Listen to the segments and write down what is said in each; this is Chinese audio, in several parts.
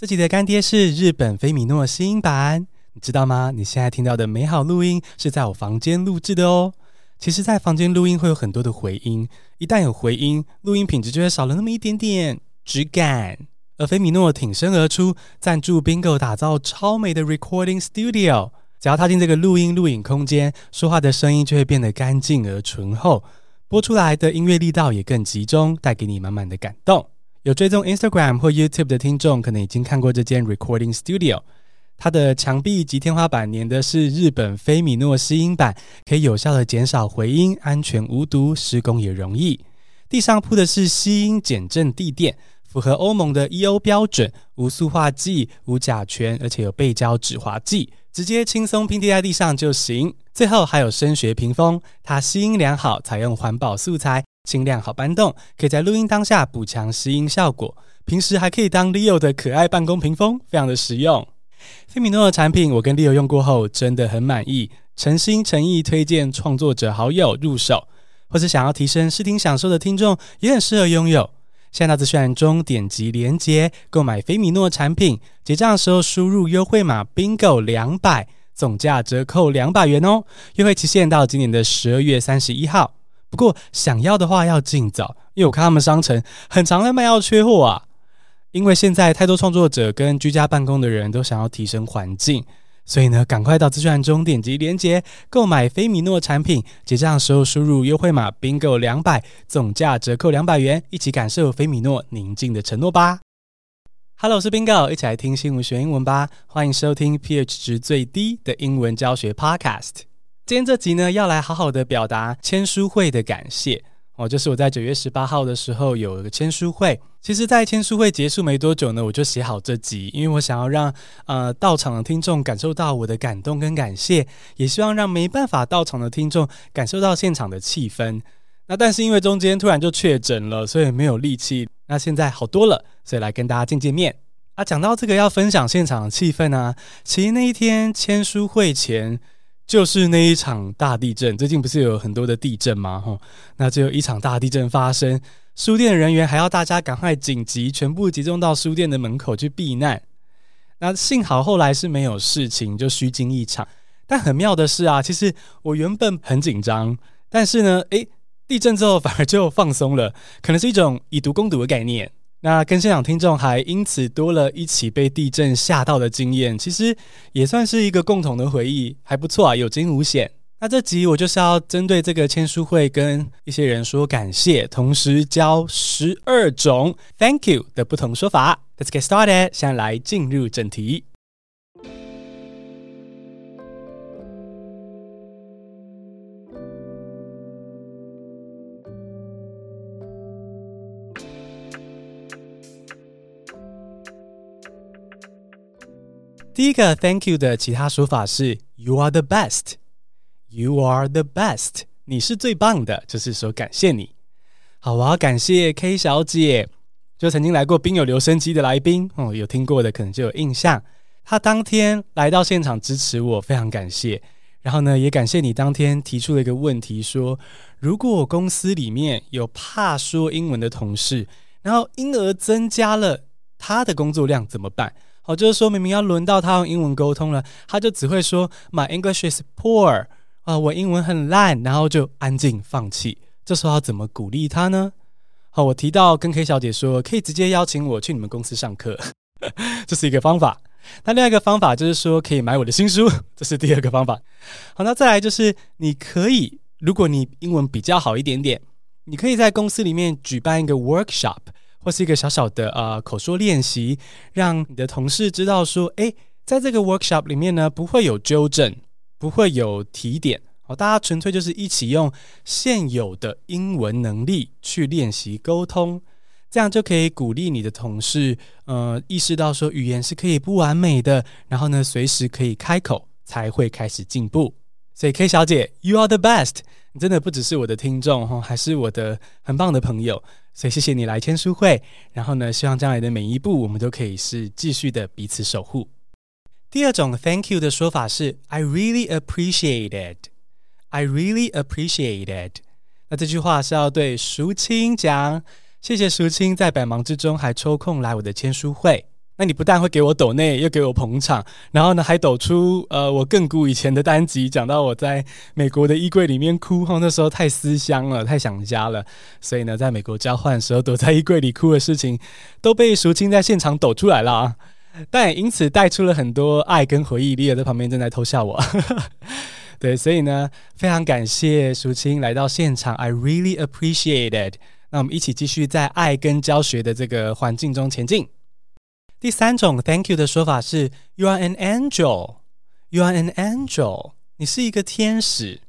这集的干爹是日本菲米诺新音版，你知道吗？你现在听到的美好录音是在我房间录制的哦。其实，在房间录音会有很多的回音，一旦有回音，录音品质就会少了那么一点点质感。而菲米诺挺身而出，赞助 Bingo 打造超美的 Recording Studio，只要踏进这个录音录影空间，说话的声音就会变得干净而醇厚，播出来的音乐力道也更集中，带给你满满的感动。有追踪 Instagram 或 YouTube 的听众，可能已经看过这间 Recording Studio。它的墙壁及天花板粘的是日本菲米诺吸音板，可以有效的减少回音，安全无毒，施工也容易。地上铺的是吸音减震地垫，符合欧盟的 EO 标准，无塑化剂、无甲醛，而且有背胶止滑剂，直接轻松拼贴在地上就行。最后还有声学屏风，它吸音良好，采用环保素材。轻量好搬动，可以在录音当下补强吸音效果。平时还可以当 Leo 的可爱办公屏风，非常的实用。菲米诺的产品，我跟 Leo 用过后真的很满意，诚心诚意推荐创作者好友入手，或是想要提升视听享受的听众也很适合拥有。现在到资讯栏中点击连接购买菲米诺产品，结账的时候输入优惠码 Bingo 两百，总价折扣两百元哦。优惠期限到今年的十二月三十一号。不过想要的话要尽早，因为我看他们商城很常在卖要缺货啊。因为现在太多创作者跟居家办公的人都想要提升环境，所以呢，赶快到资讯栏中点击链接购买菲米诺产品，结账的时候输入优惠码 bingo 两百，总价折扣两百元，一起感受菲米诺宁静的承诺吧。Hello，我是 Bingo，一起来听新闻学英文吧。欢迎收听 pH 值最低的英文教学 Podcast。今天这集呢，要来好好的表达签书会的感谢哦。就是我在九月十八号的时候有一个签书会，其实，在签书会结束没多久呢，我就写好这集，因为我想要让呃到场的听众感受到我的感动跟感谢，也希望让没办法到场的听众感受到现场的气氛。那但是因为中间突然就确诊了，所以没有力气。那现在好多了，所以来跟大家见见面啊。讲到这个要分享现场的气氛啊，其实那一天签书会前。就是那一场大地震，最近不是有很多的地震吗？吼，那就有一场大地震发生，书店人员还要大家赶快紧急全部集中到书店的门口去避难。那幸好后来是没有事情，就虚惊一场。但很妙的是啊，其实我原本很紧张，但是呢，诶，地震之后反而就放松了，可能是一种以毒攻毒的概念。那跟现场听众还因此多了一起被地震吓到的经验，其实也算是一个共同的回忆，还不错啊，有惊无险。那这集我就是要针对这个签书会跟一些人说感谢，同时教十二种 Thank you 的不同说法。Let's get started，现在来进入正题。第一个 Thank you 的其他说法是 You are the best. You are the best. 你是最棒的，就是说感谢你。好，我要感谢 K 小姐，就曾经来过《宾友留声机》的来宾哦，有听过的可能就有印象。她当天来到现场支持我，非常感谢。然后呢，也感谢你当天提出了一个问题，说如果公司里面有怕说英文的同事，然后因而增加了他的工作量怎么办？哦，就是说明明要轮到他用英文沟通了，他就只会说 My English is poor 啊，我英文很烂，然后就安静放弃。这时候要怎么鼓励他呢？好，我提到跟 K 小姐说，可以直接邀请我去你们公司上课，这是一个方法。那另外一个方法就是说，可以买我的新书，这是第二个方法。好，那再来就是你可以，如果你英文比较好一点点，你可以在公司里面举办一个 workshop。或是一个小小的呃口说练习，让你的同事知道说，诶，在这个 workshop 里面呢，不会有纠正，不会有提点，哦，大家纯粹就是一起用现有的英文能力去练习沟通，这样就可以鼓励你的同事，呃，意识到说语言是可以不完美的，然后呢，随时可以开口，才会开始进步。所以 K 小姐，You are the best，真的不只是我的听众哈，还是我的很棒的朋友。所以谢谢你来签书会，然后呢，希望将来的每一步我们都可以是继续的彼此守护。第二种 Thank you 的说法是 I really appreciate it. I really appreciate it. 那这句话是要对淑清讲，谢谢淑清在百忙之中还抽空来我的签书会。那你不但会给我抖内，又给我捧场，然后呢还抖出呃我更古以前的单集，讲到我在美国的衣柜里面哭，哈，那时候太思乡了，太想家了，所以呢在美国交换的时候躲在衣柜里哭的事情，都被淑清在现场抖出来了啊，但也因此带出了很多爱跟回忆。丽儿在旁边正在偷笑我，对，所以呢非常感谢淑清来到现场，I really appreciate it。那我们一起继续在爱跟教学的这个环境中前进。第三种 Thank you 的说法是 You are an angel. You are an angel. 你是一个天使。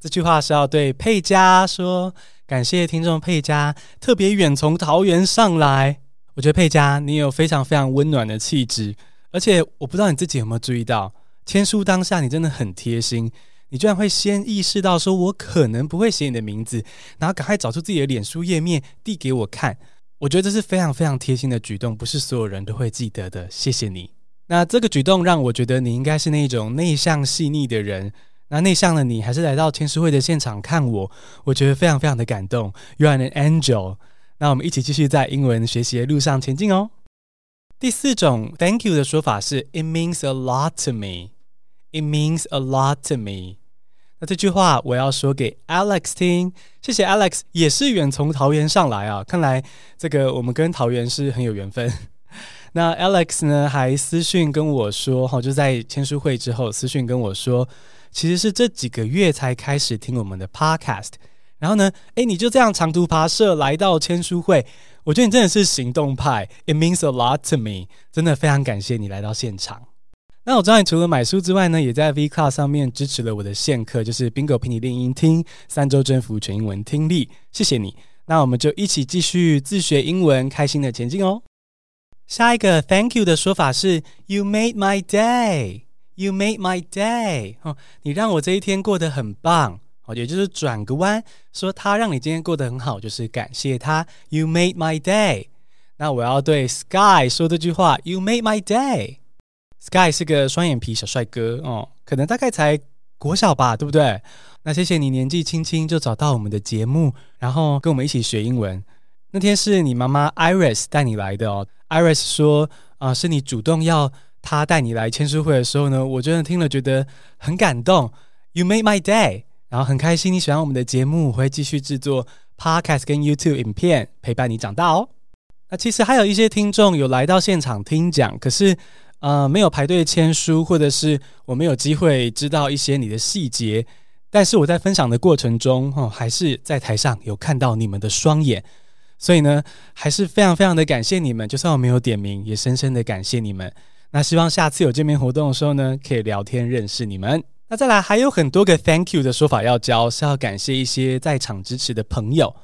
这句话是要对佩佳说，感谢听众佩佳特别远从桃园上来。我觉得佩佳你有非常非常温暖的气质，而且我不知道你自己有没有注意到，签书当下你真的很贴心，你居然会先意识到说我可能不会写你的名字，然后赶快找出自己的脸书页面递给我看。我觉得这是非常非常贴心的举动，不是所有人都会记得的。谢谢你。那这个举动让我觉得你应该是那种内向细腻的人。那内向的你还是来到签书会的现场看我，我觉得非常非常的感动。You are an angel。那我们一起继续在英文学习的路上前进哦。第四种 Thank you 的说法是 It means a lot to me. It means a lot to me. 那这句话我要说给 Alex 听，谢谢 Alex，也是远从桃园上来啊，看来这个我们跟桃园是很有缘分。那 Alex 呢还私讯跟我说，哈，就在签书会之后私讯跟我说，其实是这几个月才开始听我们的 Podcast，然后呢，诶，你就这样长途跋涉来到签书会，我觉得你真的是行动派，It means a lot to me，真的非常感谢你来到现场。那我知道你除了买书之外呢，也在 V Class 上面支持了我的线课，就是 Bingo 陪你练音听三周征服全英文听力，谢谢你。那我们就一起继续自学英文，开心的前进哦。下一个 Thank you 的说法是 You made my day. You made my day. 哦，你让我这一天过得很棒。哦，也就是转个弯说他让你今天过得很好，就是感谢他。You made my day. 那我要对 Sky 说这句话：You made my day. Sky 是个双眼皮小帅哥哦，可能大概才国小吧，对不对？那谢谢你年纪轻轻就找到我们的节目，然后跟我们一起学英文。那天是你妈妈 Iris 带你来的哦。Iris 说啊、是你主动要她带你来签书会的时候呢，我真的听了觉得很感动。You made my day，然后很开心你喜欢我们的节目，我会继续制作 Podcast 跟 YouTube 影片陪伴你长大哦。那其实还有一些听众有来到现场听讲，可是。呃，没有排队签书，或者是我没有机会知道一些你的细节，但是我在分享的过程中，哦，还是在台上有看到你们的双眼，所以呢，还是非常非常的感谢你们。就算我没有点名，也深深的感谢你们。那希望下次有见面活动的时候呢，可以聊天认识你们。那再来还有很多个 Thank you 的说法要教，是要感谢一些在场支持的朋友。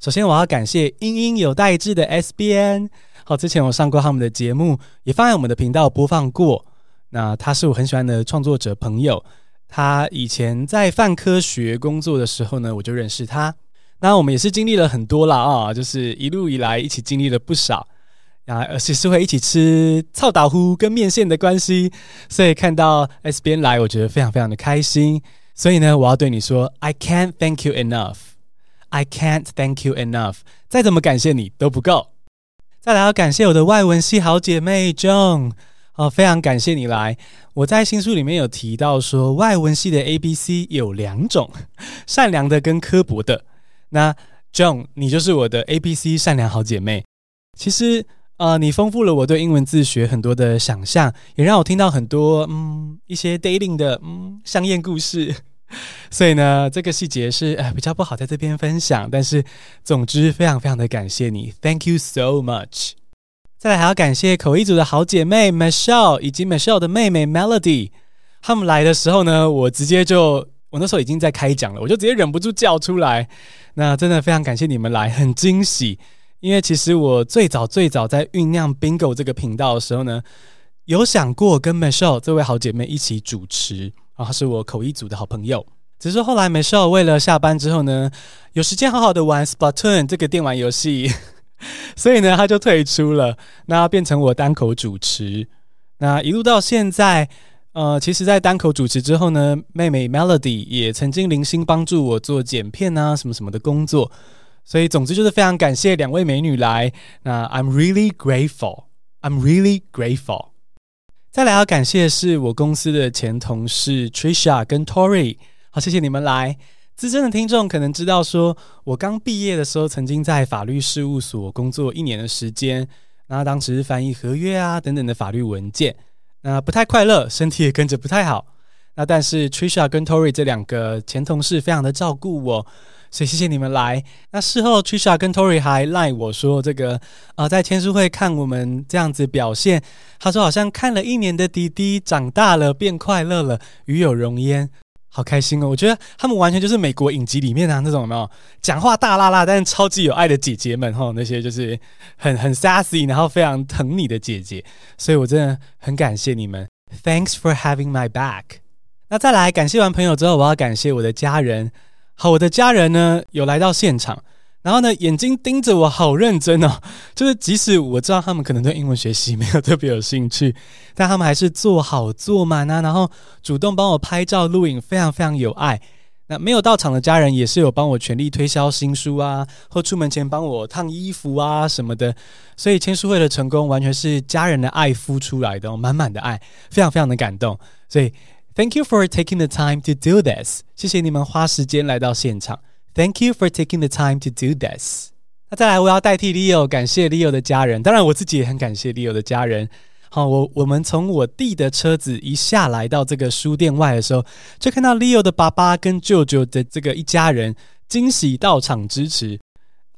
首先，我要感谢英英有代志的 SBN。好，之前我上过他们的节目，也放在我们的频道播放过。那他是我很喜欢的创作者朋友，他以前在泛科学工作的时候呢，我就认识他。那我们也是经历了很多了啊，就是一路以来一起经历了不少啊，而且是会一起吃臭豆腐跟面线的关系，所以看到 S 边来，我觉得非常非常的开心。所以呢，我要对你说，I can't thank you enough，I can't thank you enough，再怎么感谢你都不够。再来要感谢我的外文系好姐妹 Joan 哦，非常感谢你来。我在新书里面有提到说，外文系的 ABC 有两种，善良的跟刻薄的。那 Joan，你就是我的 ABC 善良好姐妹。其实，呃，你丰富了我对英文自学很多的想象，也让我听到很多嗯一些 dating 的嗯香艳故事。所以呢，这个细节是呃比较不好在这边分享，但是总之非常非常的感谢你，Thank you so much。再来还要感谢口译组的好姐妹 Michelle 以及 Michelle 的妹妹 Melody，他们来的时候呢，我直接就我那时候已经在开讲了，我就直接忍不住叫出来。那真的非常感谢你们来，很惊喜，因为其实我最早最早在酝酿 Bingo 这个频道的时候呢，有想过跟 Michelle 这位好姐妹一起主持。啊，他是我口译组的好朋友。只是后来没事为了下班之后呢，有时间好好的玩 Splatoon 这个电玩游戏，所以呢，他就退出了，那变成我单口主持。那一路到现在，呃，其实，在单口主持之后呢，妹妹 Melody 也曾经零星帮助我做剪片啊，什么什么的工作。所以，总之就是非常感谢两位美女来。那 I'm really grateful. I'm really grateful。再来要感谢的是我公司的前同事 Trisha 跟 Tory，好，谢谢你们来。资深的听众可能知道说，我刚毕业的时候，曾经在法律事务所工作一年的时间，那当时翻译合约啊等等的法律文件，那不太快乐，身体也跟着不太好。那但是 Trisha 跟 Tory 这两个前同事非常的照顾我，所以谢谢你们来。那事后 Trisha 跟 Tori 还赖我说这个、呃，在签书会看我们这样子表现，他说好像看了一年的弟弟长大了变快乐了，与有荣焉，好开心哦！我觉得他们完全就是美国影集里面啊那种有没有讲话大辣辣但是超级有爱的姐姐们哈，那些就是很很 sassy，然后非常疼你的姐姐，所以我真的很感谢你们。Thanks for having my back。那再来感谢完朋友之后，我要感谢我的家人。好，我的家人呢有来到现场，然后呢眼睛盯着我，好认真哦。就是即使我知道他们可能对英文学习没有特别有兴趣，但他们还是坐好坐满啊，然后主动帮我拍照录影，非常非常有爱。那没有到场的家人也是有帮我全力推销新书啊，或出门前帮我烫衣服啊什么的。所以签书会的成功完全是家人的爱孵出来的哦，满满的爱，非常非常的感动。所以。Thank you for taking the time to do this。谢谢你们花时间来到现场。Thank you for taking the time to do this。那再来，我要代替 Leo 感谢 Leo 的家人，当然我自己也很感谢 Leo 的家人。好，我我们从我弟的车子一下来到这个书店外的时候，就看到 Leo 的爸爸跟舅舅的这个一家人惊喜到场支持。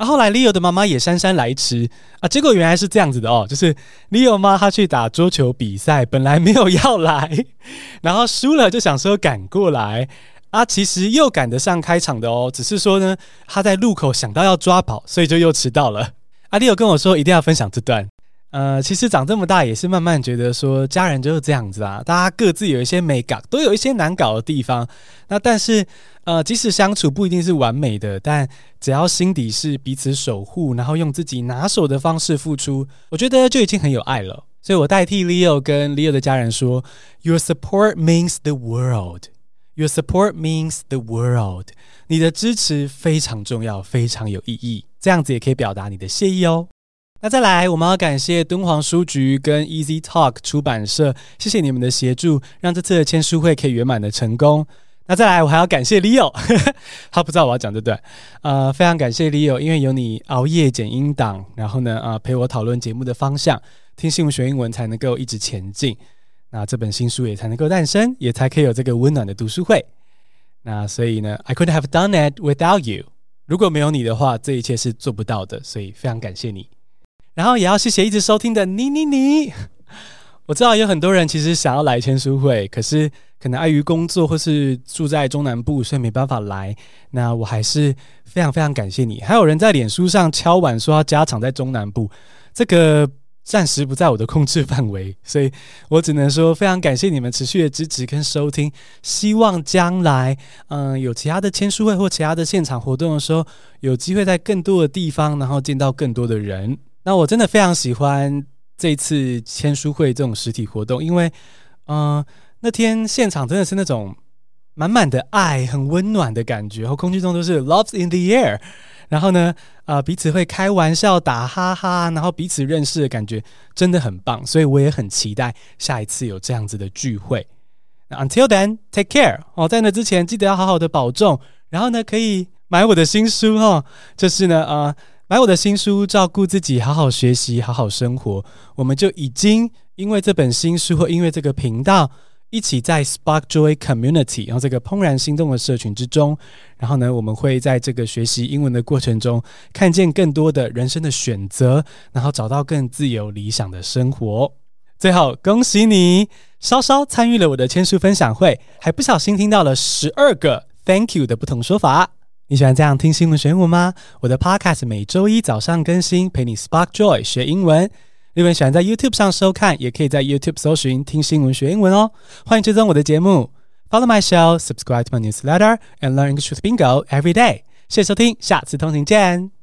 啊，后来 Leo 的妈妈也姗姗来迟啊，结果原来是这样子的哦，就是 Leo 妈她去打桌球比赛，本来没有要来，然后输了就想说赶过来啊，其实又赶得上开场的哦，只是说呢，他在路口想到要抓跑，所以就又迟到了。啊，Leo 跟我说一定要分享这段。呃，其实长这么大也是慢慢觉得说，家人就是这样子啊，大家各自有一些美感，都有一些难搞的地方。那但是，呃，即使相处不一定是完美的，但只要心底是彼此守护，然后用自己拿手的方式付出，我觉得就已经很有爱了。所以我代替 Leo 跟 Leo 的家人说：“Your support means the world. Your support means the world. 你的支持非常重要，非常有意义。这样子也可以表达你的谢意哦。”那再来，我们要感谢敦煌书局跟 Easy Talk 出版社，谢谢你们的协助，让这次的签书会可以圆满的成功。那再来，我还要感谢 Leo，他不知道我要讲这段，呃，非常感谢 Leo，因为有你熬夜剪音档，然后呢，呃，陪我讨论节目的方向，听新闻学英文才能够一直前进，那这本新书也才能够诞生，也才可以有这个温暖的读书会。那所以呢，I couldn't have done it without you，如果没有你的话，这一切是做不到的，所以非常感谢你。然后也要谢谢一直收听的你你你，我知道有很多人其实想要来签书会，可是可能碍于工作或是住在中南部，所以没办法来。那我还是非常非常感谢你。还有人在脸书上敲碗说要加场在中南部，这个暂时不在我的控制范围，所以我只能说非常感谢你们持续的支持跟收听。希望将来嗯有其他的签书会或其他的现场活动的时候，有机会在更多的地方，然后见到更多的人。那我真的非常喜欢这次签书会这种实体活动，因为，嗯、那天现场真的是那种满满的爱，很温暖的感觉，然后空气中都是 loves in the air，然后呢，啊、呃，彼此会开玩笑、打哈哈，然后彼此认识的感觉真的很棒，所以我也很期待下一次有这样子的聚会。那 Until then, take care 哦，在那之前记得要好好的保重，然后呢，可以买我的新书哦，就是呢，啊、买我的新书，照顾自己，好好学习，好好生活。我们就已经因为这本新书，或因为这个频道，一起在 Spark Joy Community，然后这个怦然心动的社群之中。然后呢，我们会在这个学习英文的过程中，看见更多的人生的选择，然后找到更自由理想的生活。最后，恭喜你，稍稍参与了我的签书分享会，还不小心听到了十二个 Thank you 的不同说法。你喜欢这样听新闻学英文吗？我的 Podcast 每周一早上更新，陪你 Spark Joy 学英文。如果你喜欢在 YouTube 上收看，也可以在 YouTube 搜寻听新闻学英文哦。欢迎追踪我的节目，Follow my show，Subscribe to my newsletter，and learn English with Bingo every day。谢谢收听，下次通勤见。